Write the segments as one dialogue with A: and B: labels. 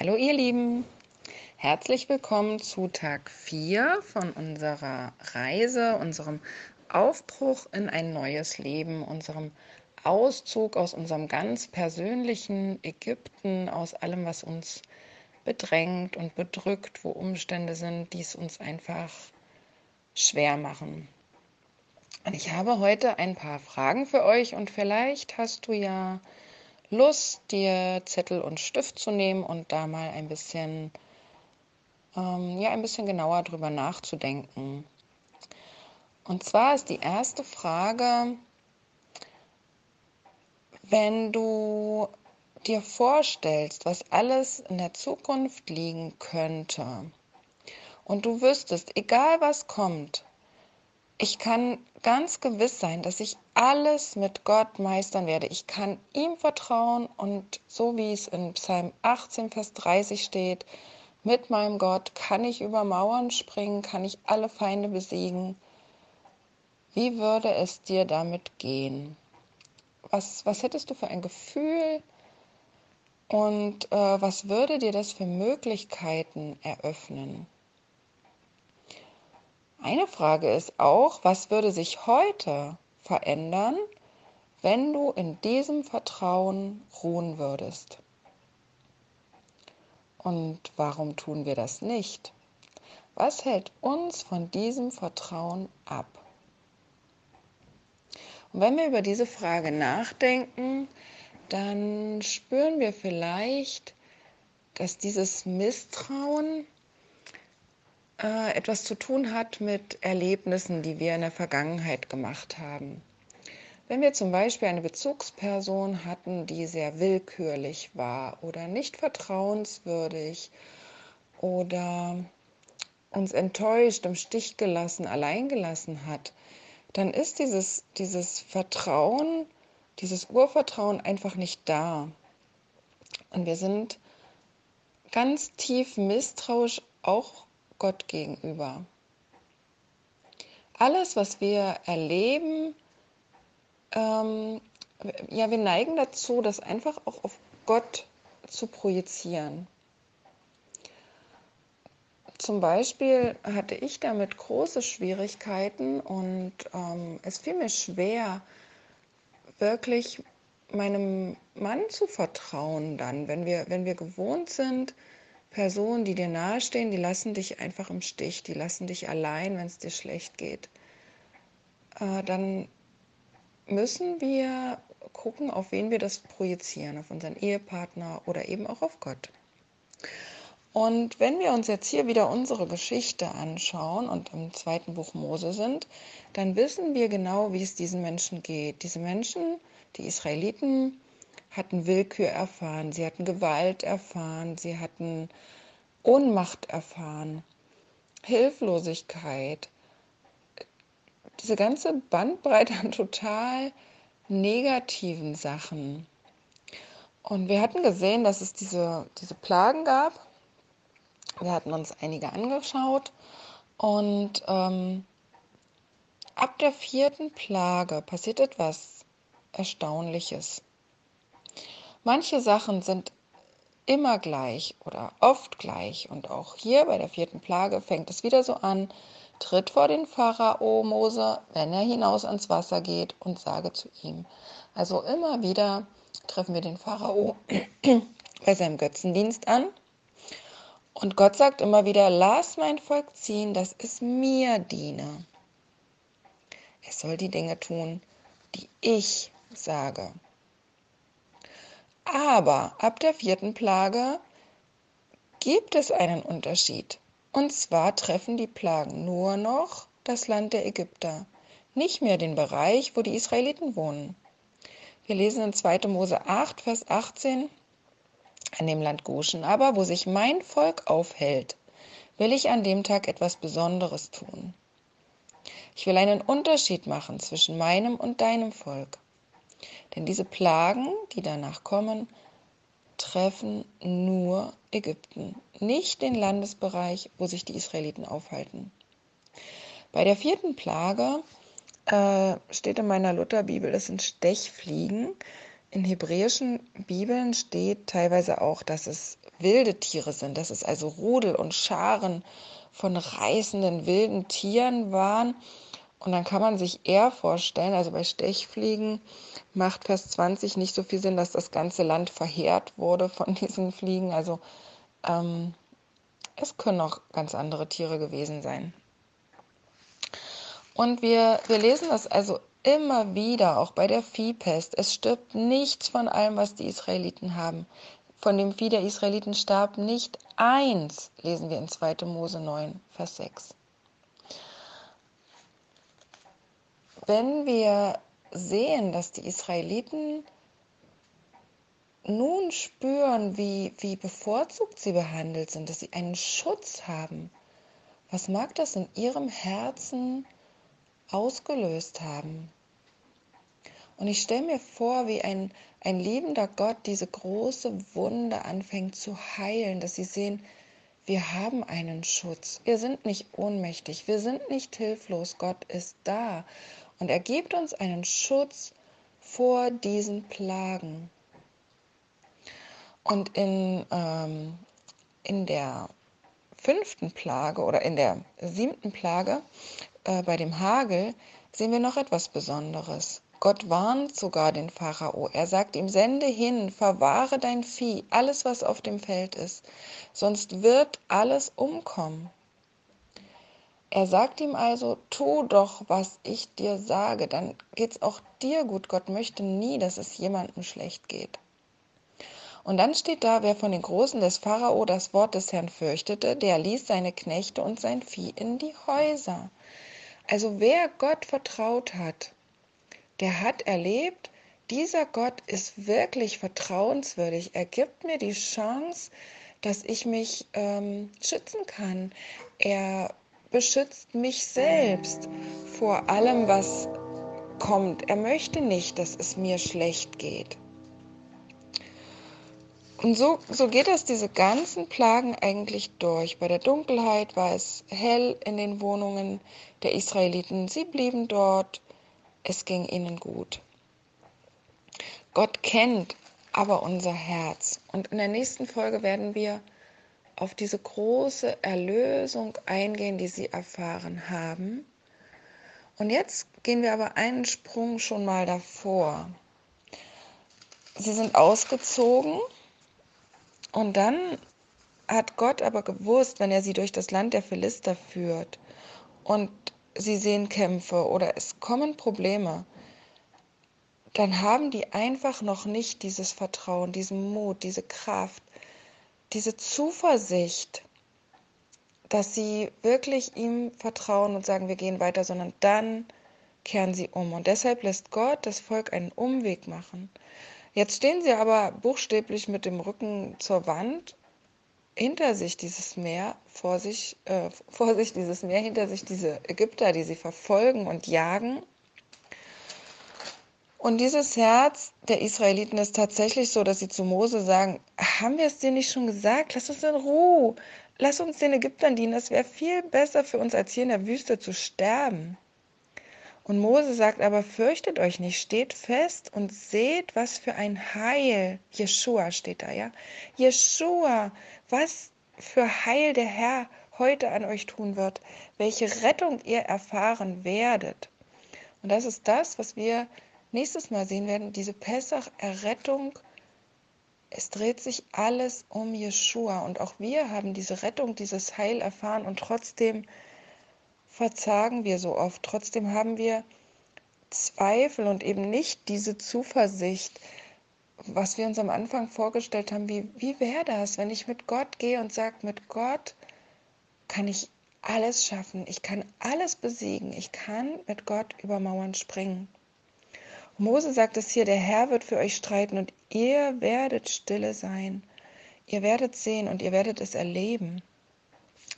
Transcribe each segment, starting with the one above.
A: Hallo ihr Lieben, herzlich willkommen zu Tag 4 von unserer Reise, unserem Aufbruch in ein neues Leben, unserem Auszug aus unserem ganz persönlichen Ägypten, aus allem, was uns bedrängt und bedrückt, wo Umstände sind, die es uns einfach schwer machen. Und ich habe heute ein paar Fragen für euch und vielleicht hast du ja Lust, dir Zettel und Stift zu nehmen und da mal ein bisschen, ähm, ja, ein bisschen genauer drüber nachzudenken. Und zwar ist die erste Frage, wenn du dir vorstellst, was alles in der Zukunft liegen könnte und du wüsstest, egal was kommt, ich kann ganz gewiss sein, dass ich alles mit Gott meistern werde. Ich kann ihm vertrauen und so wie es in Psalm 18, Vers 30 steht, mit meinem Gott kann ich über Mauern springen, kann ich alle Feinde besiegen. Wie würde es dir damit gehen? Was, was hättest du für ein Gefühl und äh, was würde dir das für Möglichkeiten eröffnen? Eine Frage ist auch, was würde sich heute verändern, wenn du in diesem Vertrauen ruhen würdest? Und warum tun wir das nicht? Was hält uns von diesem Vertrauen ab? Und wenn wir über diese Frage nachdenken, dann spüren wir vielleicht, dass dieses Misstrauen äh, etwas zu tun hat mit Erlebnissen, die wir in der Vergangenheit gemacht haben. Wenn wir zum Beispiel eine Bezugsperson hatten, die sehr willkürlich war oder nicht vertrauenswürdig oder uns enttäuscht, im Stich gelassen, allein gelassen hat, dann ist dieses, dieses Vertrauen, dieses Urvertrauen einfach nicht da. Und wir sind ganz tief misstrauisch auch Gott gegenüber. Alles, was wir erleben, ähm, ja, wir neigen dazu, das einfach auch auf Gott zu projizieren. Zum Beispiel hatte ich damit große Schwierigkeiten und ähm, es fiel mir schwer, wirklich meinem Mann zu vertrauen dann, wenn wir, wenn wir gewohnt sind, Personen, die dir nahestehen, die lassen dich einfach im Stich, die lassen dich allein, wenn es dir schlecht geht. Äh, dann müssen wir gucken, auf wen wir das projizieren, auf unseren Ehepartner oder eben auch auf Gott. Und wenn wir uns jetzt hier wieder unsere Geschichte anschauen und im zweiten Buch Mose sind, dann wissen wir genau, wie es diesen Menschen geht. Diese Menschen, die Israeliten, hatten Willkür erfahren, sie hatten Gewalt erfahren, sie hatten Ohnmacht erfahren, Hilflosigkeit, diese ganze Bandbreite an total negativen Sachen. Und wir hatten gesehen, dass es diese, diese Plagen gab. Wir hatten uns einige angeschaut. Und ähm, ab der vierten Plage passiert etwas Erstaunliches. Manche Sachen sind immer gleich oder oft gleich. Und auch hier bei der vierten Plage fängt es wieder so an. Tritt vor den Pharao Mose, wenn er hinaus ans Wasser geht und sage zu ihm. Also immer wieder treffen wir den Pharao bei seinem Götzendienst an. Und Gott sagt immer wieder, lass mein Volk ziehen, dass es mir diene. Es soll die Dinge tun, die ich sage. Aber ab der vierten Plage gibt es einen Unterschied. Und zwar treffen die Plagen nur noch das Land der Ägypter, nicht mehr den Bereich, wo die Israeliten wohnen. Wir lesen in 2. Mose 8, Vers 18, an dem Land Goshen aber, wo sich mein Volk aufhält, will ich an dem Tag etwas Besonderes tun. Ich will einen Unterschied machen zwischen meinem und deinem Volk. Denn diese Plagen, die danach kommen, treffen nur Ägypten, nicht den Landesbereich, wo sich die Israeliten aufhalten. Bei der vierten Plage äh, steht in meiner Lutherbibel, das sind Stechfliegen. In hebräischen Bibeln steht teilweise auch, dass es wilde Tiere sind, dass es also Rudel und Scharen von reißenden wilden Tieren waren. Und dann kann man sich eher vorstellen, also bei Stechfliegen macht Vers 20 nicht so viel Sinn, dass das ganze Land verheert wurde von diesen Fliegen. Also ähm, es können auch ganz andere Tiere gewesen sein. Und wir, wir lesen das also immer wieder, auch bei der Viehpest. Es stirbt nichts von allem, was die Israeliten haben. Von dem Vieh der Israeliten starb nicht eins, lesen wir in 2. Mose 9, Vers 6. Wenn wir sehen, dass die Israeliten nun spüren, wie, wie bevorzugt sie behandelt sind, dass sie einen Schutz haben, was mag das in ihrem Herzen ausgelöst haben? Und ich stelle mir vor, wie ein, ein liebender Gott diese große Wunde anfängt zu heilen, dass sie sehen, wir haben einen Schutz. Wir sind nicht ohnmächtig, wir sind nicht hilflos. Gott ist da. Und er gibt uns einen Schutz vor diesen Plagen. Und in, ähm, in der fünften Plage oder in der siebten Plage äh, bei dem Hagel sehen wir noch etwas Besonderes. Gott warnt sogar den Pharao. Er sagt ihm, sende hin, verwahre dein Vieh, alles, was auf dem Feld ist, sonst wird alles umkommen. Er sagt ihm also, tu doch, was ich dir sage, dann geht's auch dir gut. Gott möchte nie, dass es jemandem schlecht geht. Und dann steht da, wer von den Großen des Pharao das Wort des Herrn fürchtete, der ließ seine Knechte und sein Vieh in die Häuser. Also wer Gott vertraut hat, der hat erlebt, dieser Gott ist wirklich vertrauenswürdig. Er gibt mir die Chance, dass ich mich ähm, schützen kann. Er beschützt mich selbst vor allem, was kommt. Er möchte nicht, dass es mir schlecht geht. Und so, so geht das diese ganzen Plagen eigentlich durch. Bei der Dunkelheit war es hell in den Wohnungen der Israeliten. Sie blieben dort es ging ihnen gut. Gott kennt aber unser Herz. Und in der nächsten Folge werden wir auf diese große Erlösung eingehen, die sie erfahren haben. Und jetzt gehen wir aber einen Sprung schon mal davor. Sie sind ausgezogen und dann hat Gott aber gewusst, wenn er sie durch das Land der Philister führt und sie sehen Kämpfe oder es kommen Probleme, dann haben die einfach noch nicht dieses Vertrauen, diesen Mut, diese Kraft, diese Zuversicht, dass sie wirklich ihm vertrauen und sagen, wir gehen weiter, sondern dann kehren sie um. Und deshalb lässt Gott das Volk einen Umweg machen. Jetzt stehen sie aber buchstäblich mit dem Rücken zur Wand hinter sich dieses Meer, vor sich, äh, vor sich dieses Meer, hinter sich diese Ägypter, die sie verfolgen und jagen. Und dieses Herz der Israeliten ist tatsächlich so, dass sie zu Mose sagen, haben wir es dir nicht schon gesagt? Lass uns in Ruhe. Lass uns den Ägyptern dienen. Das wäre viel besser für uns, als hier in der Wüste zu sterben. Und Mose sagt aber, fürchtet euch nicht, steht fest und seht, was für ein Heil, Jeshua steht da, ja, Jeshua, was für Heil der Herr heute an euch tun wird, welche Rettung ihr erfahren werdet. Und das ist das, was wir nächstes Mal sehen werden, diese Pessach-Errettung. Es dreht sich alles um Jeshua und auch wir haben diese Rettung, dieses Heil erfahren und trotzdem verzagen wir so oft. Trotzdem haben wir Zweifel und eben nicht diese Zuversicht, was wir uns am Anfang vorgestellt haben, wie, wie wäre das, wenn ich mit Gott gehe und sage, mit Gott kann ich alles schaffen, ich kann alles besiegen, ich kann mit Gott über Mauern springen. Mose sagt es hier, der Herr wird für euch streiten und ihr werdet stille sein. Ihr werdet sehen und ihr werdet es erleben.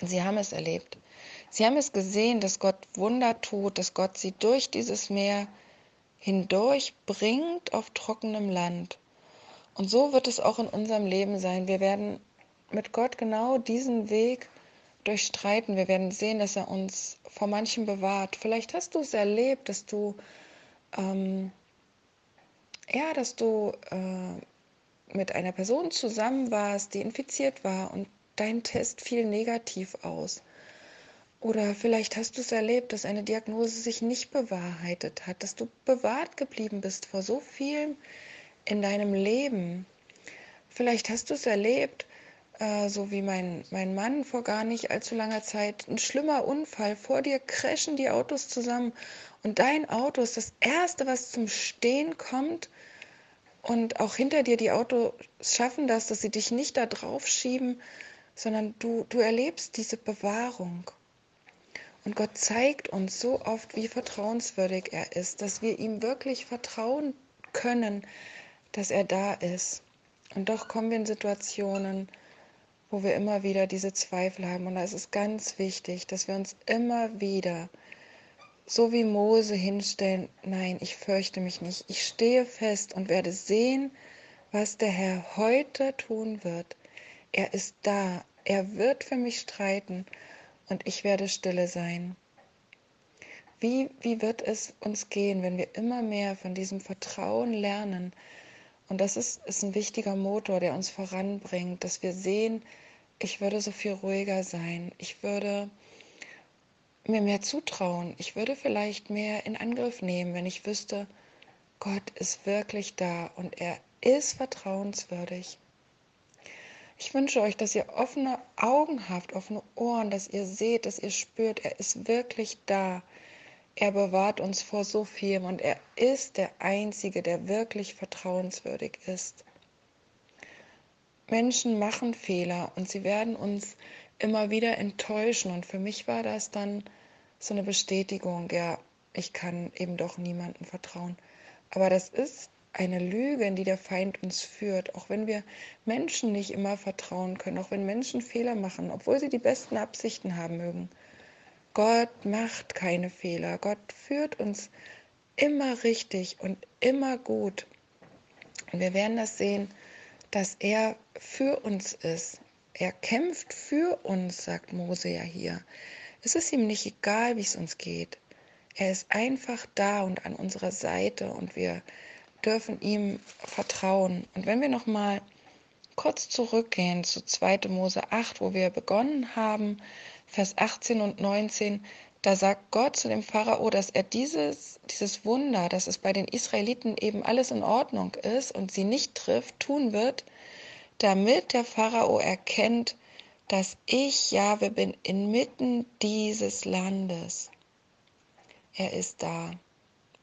A: Und sie haben es erlebt. Sie haben es gesehen, dass Gott Wunder tut, dass Gott sie durch dieses Meer hindurch bringt auf trockenem Land. Und so wird es auch in unserem Leben sein. Wir werden mit Gott genau diesen Weg durchstreiten. Wir werden sehen, dass er uns vor manchem bewahrt. Vielleicht hast du es erlebt, dass du ähm, ja, dass du äh, mit einer Person zusammen warst, die infiziert war und dein Test fiel negativ aus. Oder vielleicht hast du es erlebt, dass eine Diagnose sich nicht bewahrheitet hat, dass du bewahrt geblieben bist vor so vielem in deinem Leben. Vielleicht hast du es erlebt, äh, so wie mein, mein Mann vor gar nicht allzu langer Zeit, ein schlimmer Unfall, vor dir crashen die Autos zusammen und dein Auto ist das Erste, was zum Stehen kommt und auch hinter dir die Autos schaffen das, dass sie dich nicht da drauf schieben, sondern du, du erlebst diese Bewahrung. Und Gott zeigt uns so oft, wie vertrauenswürdig er ist, dass wir ihm wirklich vertrauen können, dass er da ist. Und doch kommen wir in Situationen, wo wir immer wieder diese Zweifel haben. Und da ist es ganz wichtig, dass wir uns immer wieder, so wie Mose, hinstellen, nein, ich fürchte mich nicht. Ich stehe fest und werde sehen, was der Herr heute tun wird. Er ist da. Er wird für mich streiten und ich werde stille sein. Wie, wie wird es uns gehen, wenn wir immer mehr von diesem Vertrauen lernen? Und das ist, ist ein wichtiger Motor, der uns voranbringt, dass wir sehen, ich würde so viel ruhiger sein. Ich würde mir mehr zutrauen. Ich würde vielleicht mehr in Angriff nehmen, wenn ich wüsste, Gott ist wirklich da und er ist vertrauenswürdig. Ich wünsche euch, dass ihr offene Augen habt, offene Ohren, dass ihr seht, dass ihr spürt, er ist wirklich da. Er bewahrt uns vor so vielem und er ist der Einzige, der wirklich vertrauenswürdig ist. Menschen machen Fehler und sie werden uns immer wieder enttäuschen. Und für mich war das dann so eine Bestätigung, ja, ich kann eben doch niemandem vertrauen. Aber das ist eine Lüge, in die der Feind uns führt, auch wenn wir Menschen nicht immer vertrauen können, auch wenn Menschen Fehler machen, obwohl sie die besten Absichten haben mögen. Gott macht keine Fehler. Gott führt uns immer richtig und immer gut. Und wir werden das sehen, dass er für uns ist. Er kämpft für uns, sagt Mose ja hier. Es ist ihm nicht egal, wie es uns geht. Er ist einfach da und an unserer Seite und wir dürfen ihm vertrauen. Und wenn wir noch mal kurz zurückgehen zu 2. Mose 8, wo wir begonnen haben, Vers 18 und 19, da sagt Gott zu dem Pharao, dass er dieses, dieses Wunder, dass es bei den Israeliten eben alles in Ordnung ist und sie nicht trifft, tun wird, damit der Pharao erkennt, dass ich Jahwe bin inmitten dieses Landes. Er ist da.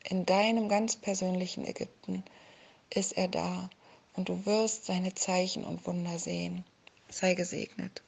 A: In deinem ganz persönlichen Ägypten ist er da und du wirst seine Zeichen und Wunder sehen. Sei gesegnet.